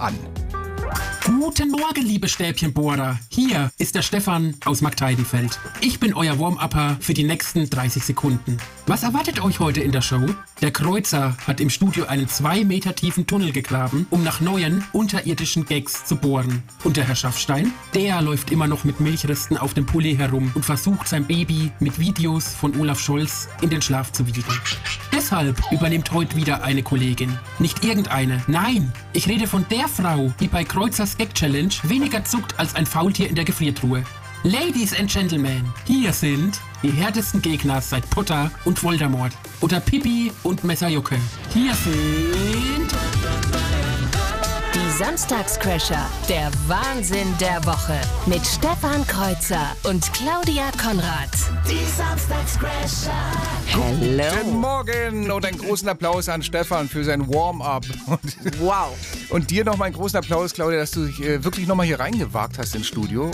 an. Guten Morgen, liebe Stäbchenbohrer. Hier ist der Stefan aus Markteidenfeld. Ich bin euer Warm-Upper für die nächsten 30 Sekunden. Was erwartet euch heute in der Show? Der Kreuzer hat im Studio einen zwei Meter tiefen Tunnel gegraben, um nach neuen unterirdischen Gags zu bohren. Und der Herr Schaffstein? Der läuft immer noch mit Milchresten auf dem Pulli herum und versucht sein Baby mit Videos von Olaf Scholz in den Schlaf zu wiegen. Deshalb übernimmt heute wieder eine Kollegin. Nicht irgendeine. Nein, ich rede von der Frau, die bei Kreuzers Gag Challenge weniger zuckt als ein Faultier in der Gefriertruhe. Ladies and Gentlemen, hier sind die härtesten Gegner seit Potter und Voldemort oder Pippi und Messerjucke. Hier sind Die Samstagscrasher, der Wahnsinn der Woche. Mit Stefan Kreuzer und Claudia Konrad. Die Samstagscrasher. Guten Hallo. Morgen und einen großen Applaus an Stefan für sein Warm-up. Und, Wow. und dir nochmal einen großen Applaus, Claudia, dass du dich äh, wirklich nochmal hier reingewagt hast ins Studio.